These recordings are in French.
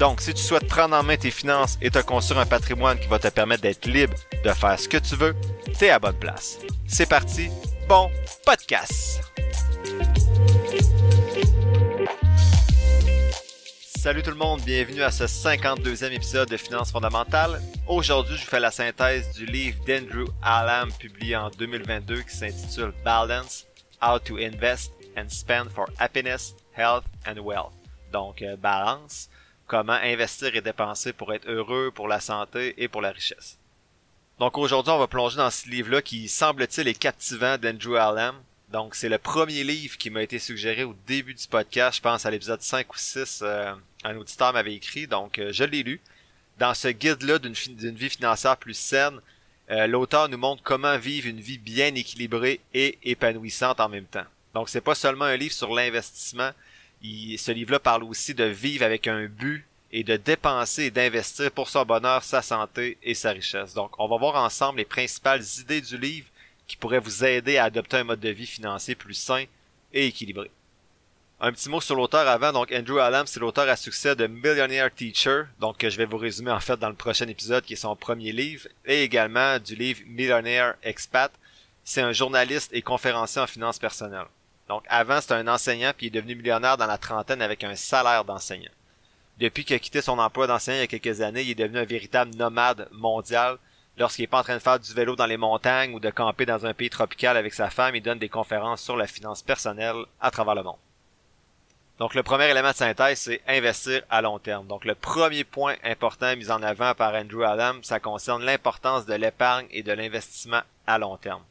Donc, si tu souhaites prendre en main tes finances et te construire un patrimoine qui va te permettre d'être libre de faire ce que tu veux, t'es à bonne place. C'est parti, bon podcast! Salut tout le monde, bienvenue à ce 52e épisode de Finances fondamentales. Aujourd'hui, je vous fais la synthèse du livre d'Andrew Allam publié en 2022 qui s'intitule Balance, How to Invest and Spend for Happiness, Health and Wealth. Donc, euh, balance, comment investir et dépenser pour être heureux, pour la santé et pour la richesse. Donc aujourd'hui, on va plonger dans ce livre-là qui semble-t-il est captivant d'Andrew Allam. Donc c'est le premier livre qui m'a été suggéré au début du podcast, je pense à l'épisode 5 ou 6, euh, un auditeur m'avait écrit, donc euh, je l'ai lu. Dans ce guide-là d'une vie financière plus saine, euh, l'auteur nous montre comment vivre une vie bien équilibrée et épanouissante en même temps. Donc c'est pas seulement un livre sur l'investissement, ce livre-là parle aussi de vivre avec un but et de dépenser et d'investir pour son bonheur, sa santé et sa richesse. Donc, on va voir ensemble les principales idées du livre qui pourraient vous aider à adopter un mode de vie financier plus sain et équilibré. Un petit mot sur l'auteur avant. Donc, Andrew Allam, c'est l'auteur à succès de Millionaire Teacher, donc je vais vous résumer en fait dans le prochain épisode, qui est son premier livre, et également du livre Millionaire Expat. C'est un journaliste et conférencier en finances personnelles. Donc avant, c'était un enseignant, puis il est devenu millionnaire dans la trentaine avec un salaire d'enseignant. Depuis qu'il a quitté son emploi d'enseignant il y a quelques années, il est devenu un véritable nomade mondial. Lorsqu'il n'est pas en train de faire du vélo dans les montagnes ou de camper dans un pays tropical avec sa femme, il donne des conférences sur la finance personnelle à travers le monde. Donc le premier élément de synthèse, c'est investir à long terme. Donc le premier point important mis en avant par Andrew Adam, ça concerne l'importance de l'épargne et de l'investissement à long terme.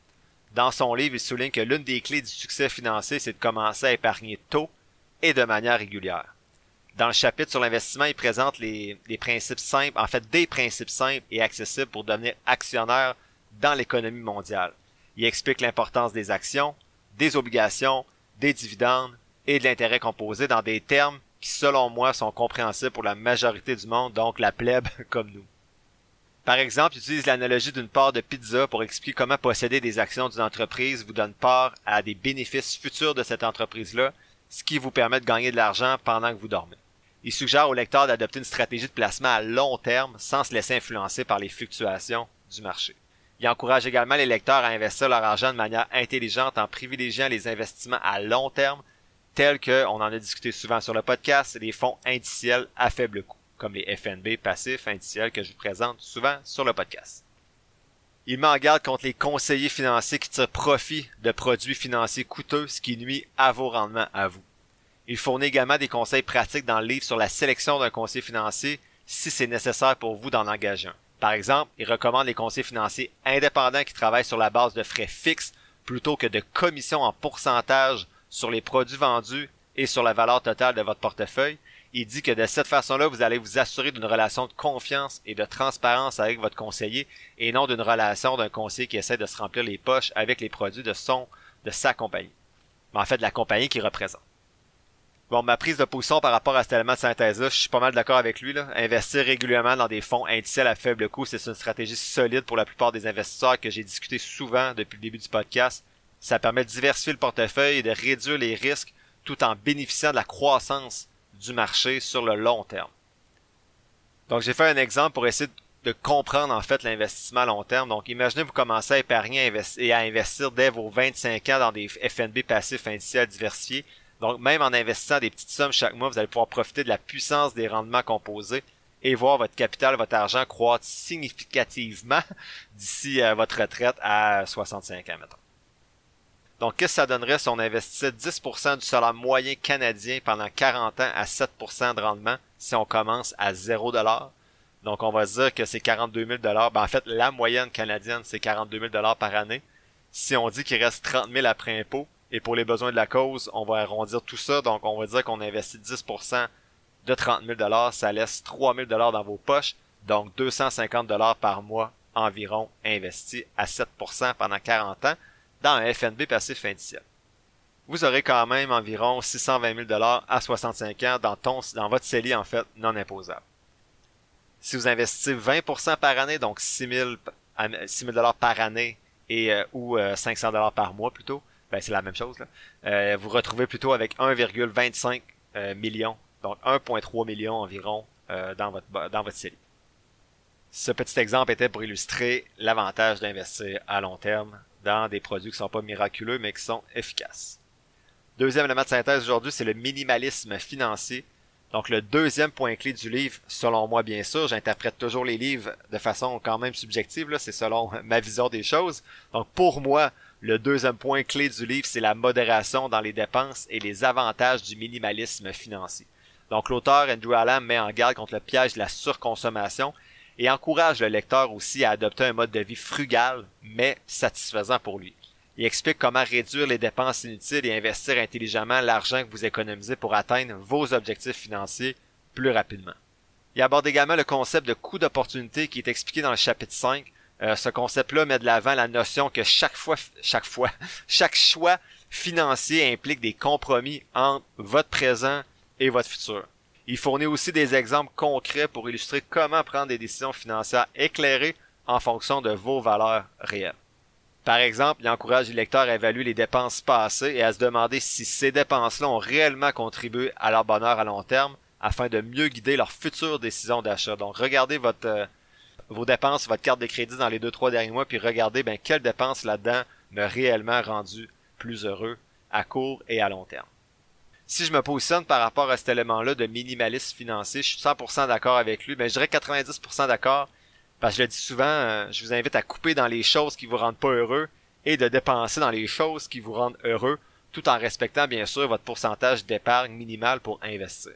Dans son livre, il souligne que l'une des clés du succès financier, c'est de commencer à épargner tôt et de manière régulière. Dans le chapitre sur l'investissement, il présente les, principes simples, en fait des principes simples et accessibles pour devenir actionnaire dans l'économie mondiale. Il explique l'importance des actions, des obligations, des dividendes et de l'intérêt composé dans des termes qui, selon moi, sont compréhensibles pour la majorité du monde, donc la plèbe comme nous. Par exemple, utilise l'analogie d'une part de pizza pour expliquer comment posséder des actions d'une entreprise vous donne part à des bénéfices futurs de cette entreprise-là, ce qui vous permet de gagner de l'argent pendant que vous dormez. Il suggère au lecteur d'adopter une stratégie de placement à long terme sans se laisser influencer par les fluctuations du marché. Il encourage également les lecteurs à investir leur argent de manière intelligente en privilégiant les investissements à long terme, tels que, on en a discuté souvent sur le podcast, les fonds indiciels à faible coût comme les FNB passifs indiciels que je vous présente souvent sur le podcast. Il m'en garde contre les conseillers financiers qui tirent profit de produits financiers coûteux, ce qui nuit à vos rendements à vous. Il fournit également des conseils pratiques dans le livre sur la sélection d'un conseiller financier si c'est nécessaire pour vous d'en engager un. Par exemple, il recommande les conseillers financiers indépendants qui travaillent sur la base de frais fixes plutôt que de commissions en pourcentage sur les produits vendus et sur la valeur totale de votre portefeuille il dit que de cette façon-là, vous allez vous assurer d'une relation de confiance et de transparence avec votre conseiller et non d'une relation d'un conseiller qui essaie de se remplir les poches avec les produits de son, de sa compagnie. Mais en fait, de la compagnie qu'il représente. Bon, ma prise de position par rapport à cet élément de synthèse-là, je suis pas mal d'accord avec lui. Là. Investir régulièrement dans des fonds indiciels à faible coût, c'est une stratégie solide pour la plupart des investisseurs que j'ai discuté souvent depuis le début du podcast. Ça permet de diversifier le portefeuille et de réduire les risques tout en bénéficiant de la croissance du marché sur le long terme. Donc j'ai fait un exemple pour essayer de comprendre en fait l'investissement à long terme. Donc imaginez vous commencez à épargner et à investir dès vos 25 ans dans des FNB passifs indiciels diversifiés. Donc même en investissant des petites sommes chaque mois, vous allez pouvoir profiter de la puissance des rendements composés et voir votre capital, votre argent croître significativement d'ici à votre retraite à 65 ans, mettons. Donc, qu'est-ce que ça donnerait si on investissait 10% du salaire moyen canadien pendant 40 ans à 7% de rendement si on commence à 0$? Donc, on va dire que c'est 42 000 ben, en fait, la moyenne canadienne, c'est 42 000 par année. Si on dit qu'il reste 30 000 après impôt, et pour les besoins de la cause, on va arrondir tout ça. Donc, on va dire qu'on investit 10% de 30 000 ça laisse 3 000 dans vos poches. donc 250 dollars par mois environ investis à 7% pendant 40 ans dans un FNB passif indiciel. Vous aurez quand même environ 620 000 dollars à 65 ans dans, ton, dans votre CELI en fait non imposable. Si vous investissez 20% par année, donc 6 000 dollars par année et euh, ou 500 euh, dollars par mois plutôt, ben c'est la même chose. Là. Euh, vous retrouvez plutôt avec 1,25 million, donc 1,3 million environ dans votre dans votre série. Ce petit exemple était pour illustrer l'avantage d'investir à long terme dans des produits qui sont pas miraculeux mais qui sont efficaces. Deuxième élément de synthèse aujourd'hui, c'est le minimalisme financier. Donc le deuxième point clé du livre, selon moi bien sûr, j'interprète toujours les livres de façon quand même subjective, c'est selon ma vision des choses. Donc pour moi, le deuxième point clé du livre, c'est la modération dans les dépenses et les avantages du minimalisme financier. Donc l'auteur Andrew Allen met en garde contre le piège de la surconsommation et encourage le lecteur aussi à adopter un mode de vie frugal mais satisfaisant pour lui. Il explique comment réduire les dépenses inutiles et investir intelligemment l'argent que vous économisez pour atteindre vos objectifs financiers plus rapidement. Il aborde également le concept de coût d'opportunité qui est expliqué dans le chapitre 5. Euh, ce concept-là met de l'avant la notion que chaque fois, chaque fois, chaque choix financier implique des compromis entre votre présent et votre futur. Il fournit aussi des exemples concrets pour illustrer comment prendre des décisions financières éclairées en fonction de vos valeurs réelles. Par exemple, il encourage les lecteurs à évaluer les dépenses passées et à se demander si ces dépenses-là ont réellement contribué à leur bonheur à long terme afin de mieux guider leurs futures décisions d'achat. Donc, regardez euh, vos dépenses, votre carte de crédit dans les deux, trois derniers mois, puis regardez ben, quelles dépenses là-dedans m'ont réellement rendu plus heureux à court et à long terme. Si je me positionne par rapport à cet élément-là de minimalisme financier, je suis 100% d'accord avec lui, mais je dirais 90% d'accord parce que je le dis souvent, euh, je vous invite à couper dans les choses qui vous rendent pas heureux et de dépenser dans les choses qui vous rendent heureux, tout en respectant bien sûr votre pourcentage d'épargne minimal pour investir.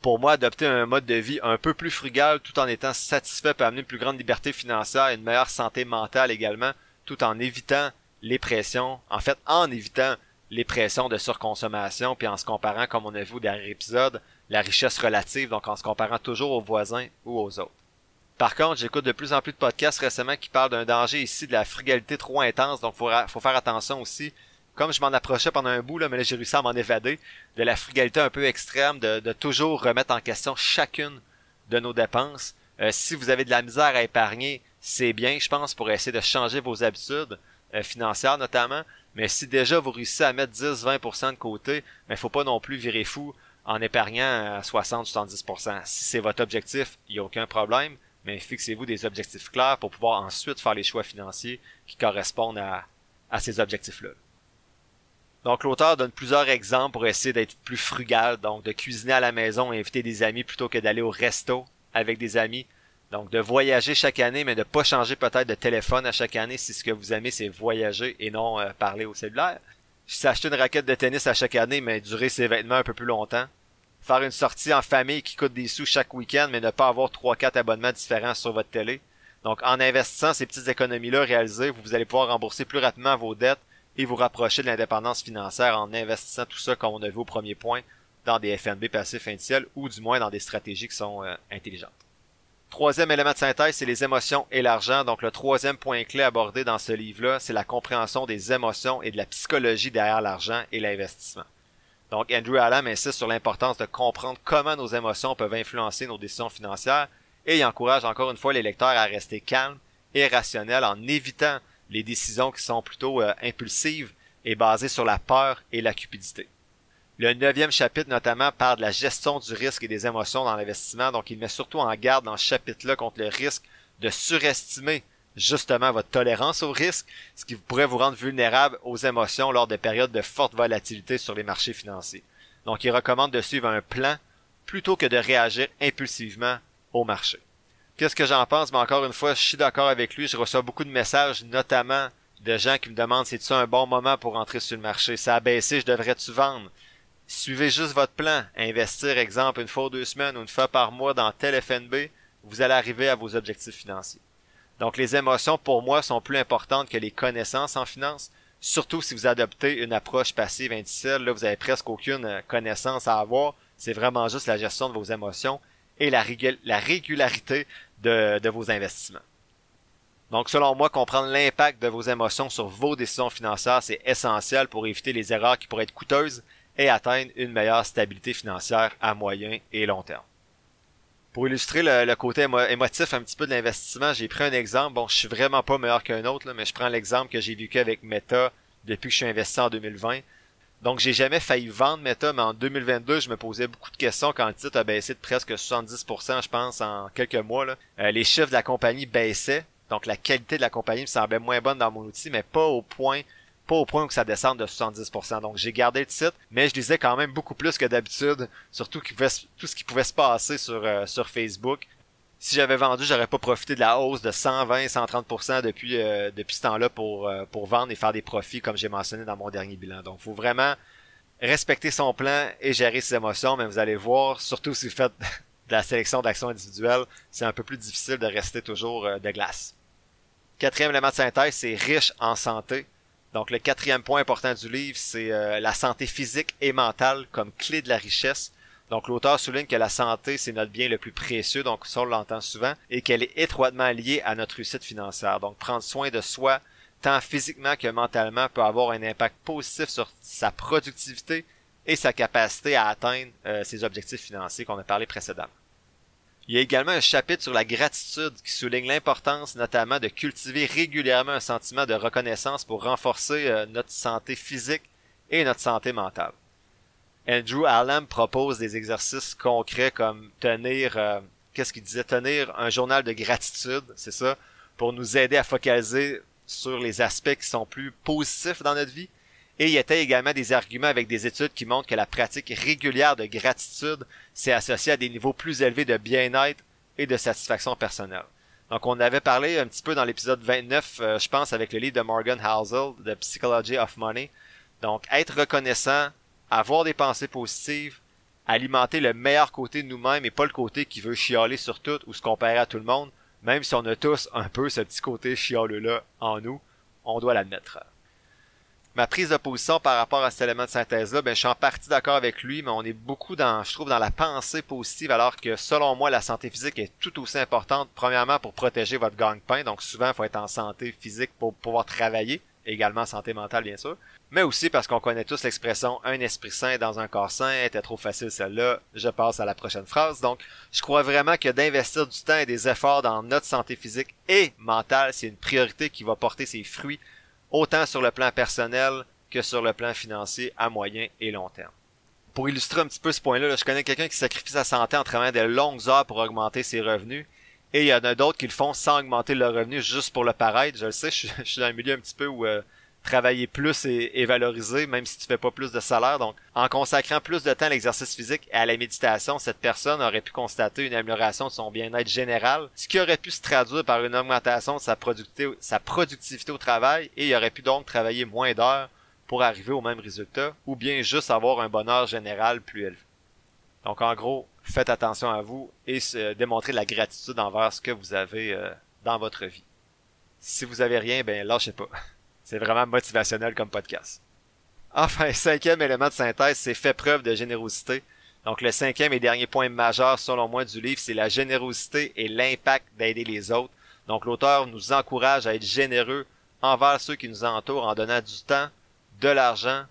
Pour moi, adopter un mode de vie un peu plus frugal tout en étant satisfait peut amener une plus grande liberté financière et une meilleure santé mentale également, tout en évitant les pressions, en fait en évitant les pressions de surconsommation, puis en se comparant, comme on a vu au dernier épisode, la richesse relative, donc en se comparant toujours aux voisins ou aux autres. Par contre, j'écoute de plus en plus de podcasts récemment qui parlent d'un danger ici de la frugalité trop intense, donc faut, faut faire attention aussi. Comme je m'en approchais pendant un bout, là, mais là j'ai réussi à m'en évader, de la frugalité un peu extrême, de, toujours remettre en question chacune de nos dépenses. Euh, si vous avez de la misère à épargner, c'est bien, je pense, pour essayer de changer vos habitudes euh, financières notamment. Mais si déjà vous réussissez à mettre 10-20% de côté, mais faut pas non plus virer fou en épargnant à 60-70%. Si c'est votre objectif, il n'y a aucun problème mais fixez-vous des objectifs clairs pour pouvoir ensuite faire les choix financiers qui correspondent à, ces objectifs-là. Donc l'auteur donne plusieurs exemples pour essayer d'être plus frugal, donc de cuisiner à la maison et inviter des amis plutôt que d'aller au resto avec des amis. Donc de voyager chaque année, mais de pas changer peut-être de téléphone à chaque année si ce que vous aimez c'est voyager et non euh, parler au cellulaire. S'acheter une raquette de tennis à chaque année, mais durer ses vêtements un peu plus longtemps faire une sortie en famille qui coûte des sous chaque week-end, mais ne pas avoir 3-4 abonnements différents sur votre télé. Donc, en investissant ces petites économies-là réalisées, vous allez pouvoir rembourser plus rapidement vos dettes et vous rapprocher de l'indépendance financière en investissant tout ça, comme on a vu au premier point, dans des FNB passifs indiciels ou du moins dans des stratégies qui sont euh, intelligentes. Troisième élément de synthèse, c'est les émotions et l'argent. Donc le troisième point clé abordé dans ce livre-là, c'est la compréhension des émotions et de la psychologie derrière l'argent et l'investissement. Donc, Andrew Allam insiste sur l'importance de comprendre comment nos émotions peuvent influencer nos décisions financières et il encourage encore une fois les lecteurs à rester calmes et rationnels en évitant les décisions qui sont plutôt euh, impulsives et basées sur la peur et la cupidité. Le neuvième chapitre notamment parle de la gestion du risque et des émotions dans l'investissement, donc il met surtout en garde dans ce chapitre-là contre le risque de surestimer justement votre tolérance au risque, ce qui pourrait vous rendre vulnérable aux émotions lors des périodes de forte volatilité sur les marchés financiers. Donc il recommande de suivre un plan plutôt que de réagir impulsivement au marché. Qu'est-ce que j'en pense? Mais encore une fois, je suis d'accord avec lui. Je reçois beaucoup de messages, notamment de gens qui me demandent si c'est un bon moment pour entrer sur le marché? Ça a baissé, je devrais-tu vendre? Suivez juste votre plan. Investir, exemple, une fois ou deux semaines ou une fois par mois dans tel FNB, vous allez arriver à vos objectifs financiers. Donc les émotions pour moi sont plus importantes que les connaissances en finance, surtout si vous adoptez une approche passive indicielle, là vous avez presque aucune euh, connaissance à avoir, c'est vraiment juste la gestion de vos émotions et la, régularité de, vos investissements. Donc, selon moi, comprendre l'impact de vos émotions sur vos décisions financières, c'est essentiel pour éviter les erreurs qui pourraient être coûteuses et atteindre une meilleure stabilité financière à moyen et long terme. Pour illustrer le, côté émotif un petit peu de l'investissement, j'ai pris un exemple. Bon, je suis vraiment pas meilleur qu'un autre, mais je prends l'exemple que j'ai vécu avec Meta depuis que je suis investi en 2020. Donc, j'ai jamais failli vendre Meta, mais en 2022, je me posais beaucoup de questions quand le titre a baissé de presque 70%, je pense, en quelques mois. Euh, les chiffres de la compagnie baissaient, donc la qualité de la compagnie me semblait moins bonne dans mon outil, mais pas au point pas au point où ça descende de 70%. Donc j'ai gardé le titre, mais je lisais quand même beaucoup plus que d'habitude, surtout tout ce qui pouvait se passer sur, euh, sur Facebook. Si j'avais vendu, j'aurais pas profité de la hausse de 120, 130% depuis euh, depuis ce temps-là pour euh, pour vendre et faire des profits comme j'ai mentionné dans mon dernier bilan. Donc faut vraiment respecter son plan et gérer ses émotions, mais vous allez voir, surtout si vous faites de la sélection d'actions individuelles, c'est un peu plus difficile de rester toujours de glace. Quatrième élément de synthèse, c'est riche en santé. Donc le quatrième point important du livre, c'est euh, la santé physique et mentale comme clé de la richesse. Donc l'auteur souligne que la santé, c'est notre bien le plus précieux, donc ça on l'entend souvent, et qu'elle est étroitement liée à notre réussite financière. Donc prendre soin de soi, tant physiquement que mentalement, peut avoir un impact positif sur sa productivité et sa capacité à atteindre euh, ses objectifs financiers qu'on a parlé précédemment. Il y a également un chapitre sur la gratitude qui souligne l'importance notamment de cultiver régulièrement un sentiment de reconnaissance pour renforcer euh, notre santé physique et notre santé mentale. Andrew Allen propose des exercices concrets comme tenir, euh, qu'est-ce qu'il disait, tenir un journal de gratitude, c'est ça, pour nous aider à focaliser sur les aspects qui sont plus positifs dans notre vie et il y a également des arguments avec des études qui montrent que la pratique régulière de gratitude s'est associée à des niveaux plus élevés de bien-être et de satisfaction personnelle. Donc on avait parlé un petit peu dans l'épisode 29, euh, je pense, avec le livre de Morgan Housel, The Psychology of Money. Donc être reconnaissant, avoir des pensées positives, alimenter le meilleur côté de nous-mêmes et pas le côté qui veut chialer sur tout ou se comparer à tout le monde, même si on a tous un peu ce petit côté chialeux-là en nous, on doit l'admettre ma prise de position par rapport à cet élément de synthèse-là, ben, je suis en partie d'accord avec lui, mais on est beaucoup dans, je trouve, dans la pensée positive, alors que selon moi, la santé physique est tout aussi importante, premièrement pour protéger votre gang-pain, donc souvent, il faut être en santé physique pour pouvoir travailler, également santé mentale, bien sûr, mais aussi parce qu'on connaît tous l'expression un esprit sain dans un corps sain, était trop facile celle-là, je passe à la prochaine phrase, donc je crois vraiment que d'investir du temps et des efforts dans notre santé physique et mentale, c'est une priorité qui va porter ses fruits autant sur le plan personnel que sur le plan financier à moyen et long terme. Pour illustrer un petit peu ce point-là, je connais quelqu'un qui sacrifie sa santé en travaillant des longues heures pour augmenter ses revenus. Et il y en a d'autres qui le font sans augmenter leurs revenus juste pour le paraître. Je le sais, je, suis dans un milieu un petit peu où euh, travailler plus et, valoriser, même si tu fais pas plus de salaire. Donc, en consacrant plus de temps à l'exercice physique et à la méditation, cette personne aurait pu constater une amélioration de son bien-être général, ce qui aurait pu se traduire par une augmentation de sa productivité, au travail et il aurait pu donc travailler moins d'heures pour arriver au même résultat, ou bien juste avoir un bonheur général plus élevé. Donc, en gros, faites attention à vous et démontrez la gratitude envers ce que vous avez euh, dans votre vie. Si vous avez rien, ben lâchez pas. C'est vraiment motivationnel comme podcast. Enfin, cinquième élément de synthèse, c'est fait preuve de générosité. Donc le cinquième et dernier point majeur selon moi du livre, c'est la générosité et l'impact d'aider les autres. Donc l'auteur nous encourage à être généreux envers ceux qui nous entourent en donnant du temps, de l'argent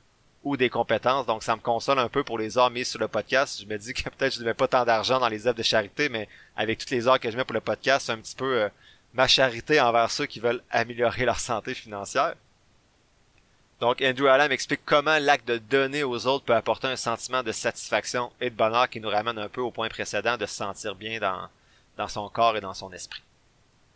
ou des compétences. Donc ça me console un peu pour les heures mises sur le podcast. Je me dis que peut-être je ne mets pas tant d'argent dans les œuvres de charité, mais avec toutes les heures que je mets pour le podcast, c'est un petit peu euh, ma charité envers ceux qui veulent améliorer leur santé financière. Donc Andrew Allen explique comment l'acte de donner aux autres peut apporter un sentiment de satisfaction et de bonheur qui nous ramène un peu au point précédent de se sentir bien dans, dans son corps et dans son esprit.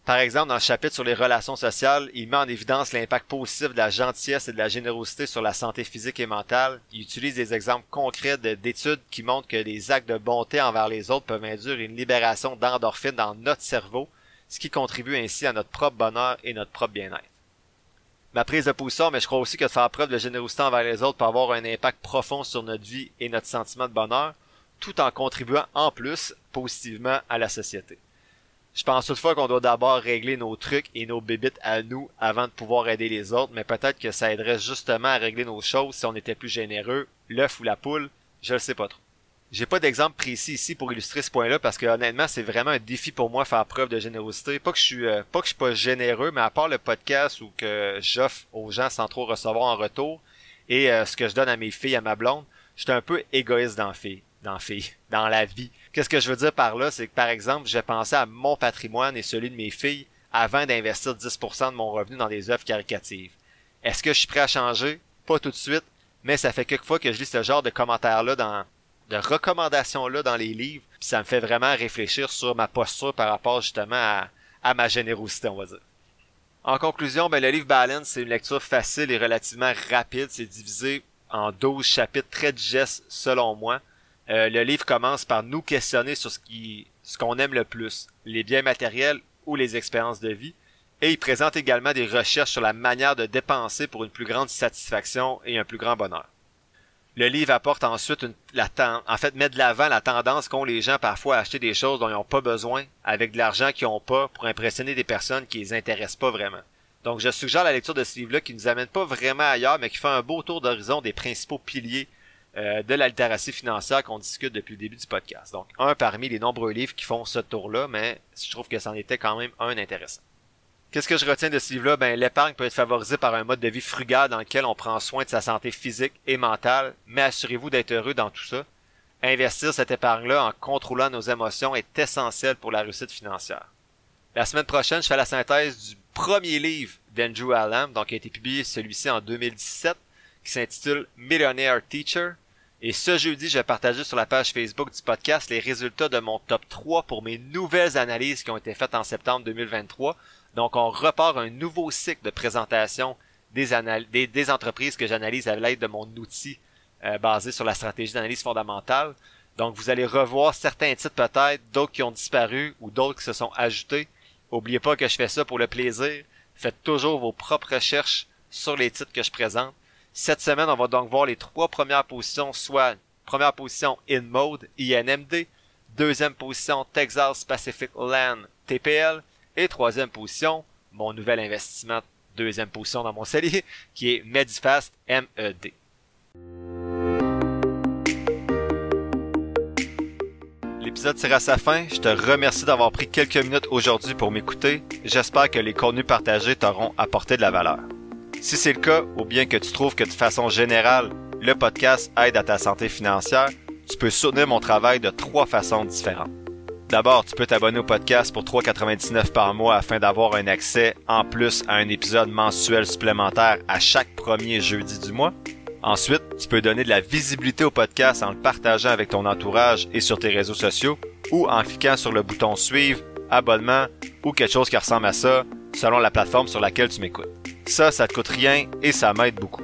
Par exemple, dans le chapitre sur les relations sociales, il met en évidence l'impact positif de la gentillesse et de la générosité sur la santé physique et mentale. Il utilise des exemples concrets d'études qui montrent que les actes de bonté envers les autres peuvent induire une libération d'endorphines dans notre cerveau, ce qui contribue ainsi à notre propre bonheur et notre propre bien-être ma prise de position, mais je crois aussi que de faire preuve de générosité envers les autres peut avoir un impact profond sur notre vie et notre sentiment de bonheur, tout en contribuant en plus positivement à la société. Je pense toutefois qu'on doit d'abord régler nos trucs et nos bébites à nous avant de pouvoir aider les autres, mais peut-être que ça aiderait justement à régler nos choses si on était plus généreux, l'œuf ou la poule, je le sais pas trop. J'ai pas d'exemple précis ici pour illustrer ce point-là parce que honnêtement, c'est vraiment un défi pour moi faire preuve de générosité. Pas que je suis euh, pas que je suis pas généreux, mais à part le podcast ou que j'offre aux gens sans trop recevoir en retour et euh, ce que je donne à mes filles, à ma blonde, je suis un peu égoïste dans filles, dans filles, dans la vie. Qu'est-ce que je veux dire par là, c'est que par exemple, j'ai pensé à mon patrimoine et celui de mes filles avant d'investir 10% de mon revenu dans des œuvres caricatives. Est-ce que je suis prêt à changer? Pas tout de suite, mais ça fait quelques fois que je lis ce genre de commentaires-là dans de recommandations-là dans les livres, puis ça me fait vraiment réfléchir sur ma posture par rapport justement à, ma générosité, on va. En conclusion, ben, le livre Balance, c'est une lecture facile et relativement rapide. C'est divisé en 12 chapitres très digestes selon moi. Euh, le livre commence par nous questionner sur ce qu'on aime le plus, les biens matériels ou les expériences de vie. Et il présente également des recherches sur la manière de dépenser pour une plus grande satisfaction et un plus grand bonheur. Le livre apporte ensuite en fait, met de l'avant la tendance qu'ont les gens parfois à acheter des choses dont ils n'ont pas besoin, avec de l'argent qu'ils n'ont pas, pour impressionner des personnes qui les intéressent pas vraiment. Donc, je suggère la lecture de ce livre-là qui nous amène pas vraiment ailleurs, mais qui fait un beau tour d'horizon des principaux piliers euh, de la financière qu'on discute depuis le début du podcast. Donc, un parmi les nombreux livres qui font ce tour-là, mais je trouve que c'en était quand même un intéressant. Qu'est-ce que je retiens de ce livre-là? Ben, l'épargne peut être favorisée par un mode de vie frugal dans lequel on prend soin de sa santé physique et mentale, mais assurez-vous d'être heureux dans tout ça. Investir cette épargne-là en contrôlant nos émotions est essentiel pour la réussite financière. La semaine prochaine, je fais la synthèse du premier livre d'Andrew Allam, donc qui a été publié celui-ci en 2017, qui s'intitule Millionaire Teacher. Et ce jeudi, je vais partager sur la page Facebook du podcast les résultats de mon top 3 pour mes nouvelles analyses qui ont été faites en septembre 2023 donc, on repart un nouveau cycle de présentation des, entreprises que j'analyse à l'aide de mon outil euh, basé sur la stratégie d'analyse fondamentale. Donc, vous allez revoir certains titres peut-être, d'autres qui ont disparu ou d'autres qui se sont ajoutés. Oubliez pas que je fais ça pour le plaisir. Faites toujours vos propres recherches sur les titres que je présente. Cette semaine, on va donc voir les trois premières positions, soit première position InMode, INMD, deuxième position Texas Pacific Land, TPL, et troisième position, mon nouvel investissement, deuxième position dans mon salier, qui est Medifast MED. L'épisode tire à sa fin. Je te remercie d'avoir pris quelques minutes aujourd'hui pour m'écouter. J'espère que les contenus partagés t'auront apporté de la valeur. Si c'est le cas, ou bien que tu trouves que de façon générale, le podcast aide à ta santé financière, tu peux soutenir mon travail de trois façons différentes. D'abord, tu peux t'abonner au podcast pour 3,99 par mois afin d'avoir un accès en plus à un épisode mensuel supplémentaire à chaque premier jeudi du mois. Ensuite, tu peux donner de la visibilité au podcast en le partageant avec ton entourage et sur tes réseaux sociaux ou en cliquant sur le bouton suivre, abonnement ou quelque chose qui ressemble à ça selon la plateforme sur laquelle tu m'écoutes. Ça, ça te coûte rien et ça m'aide beaucoup.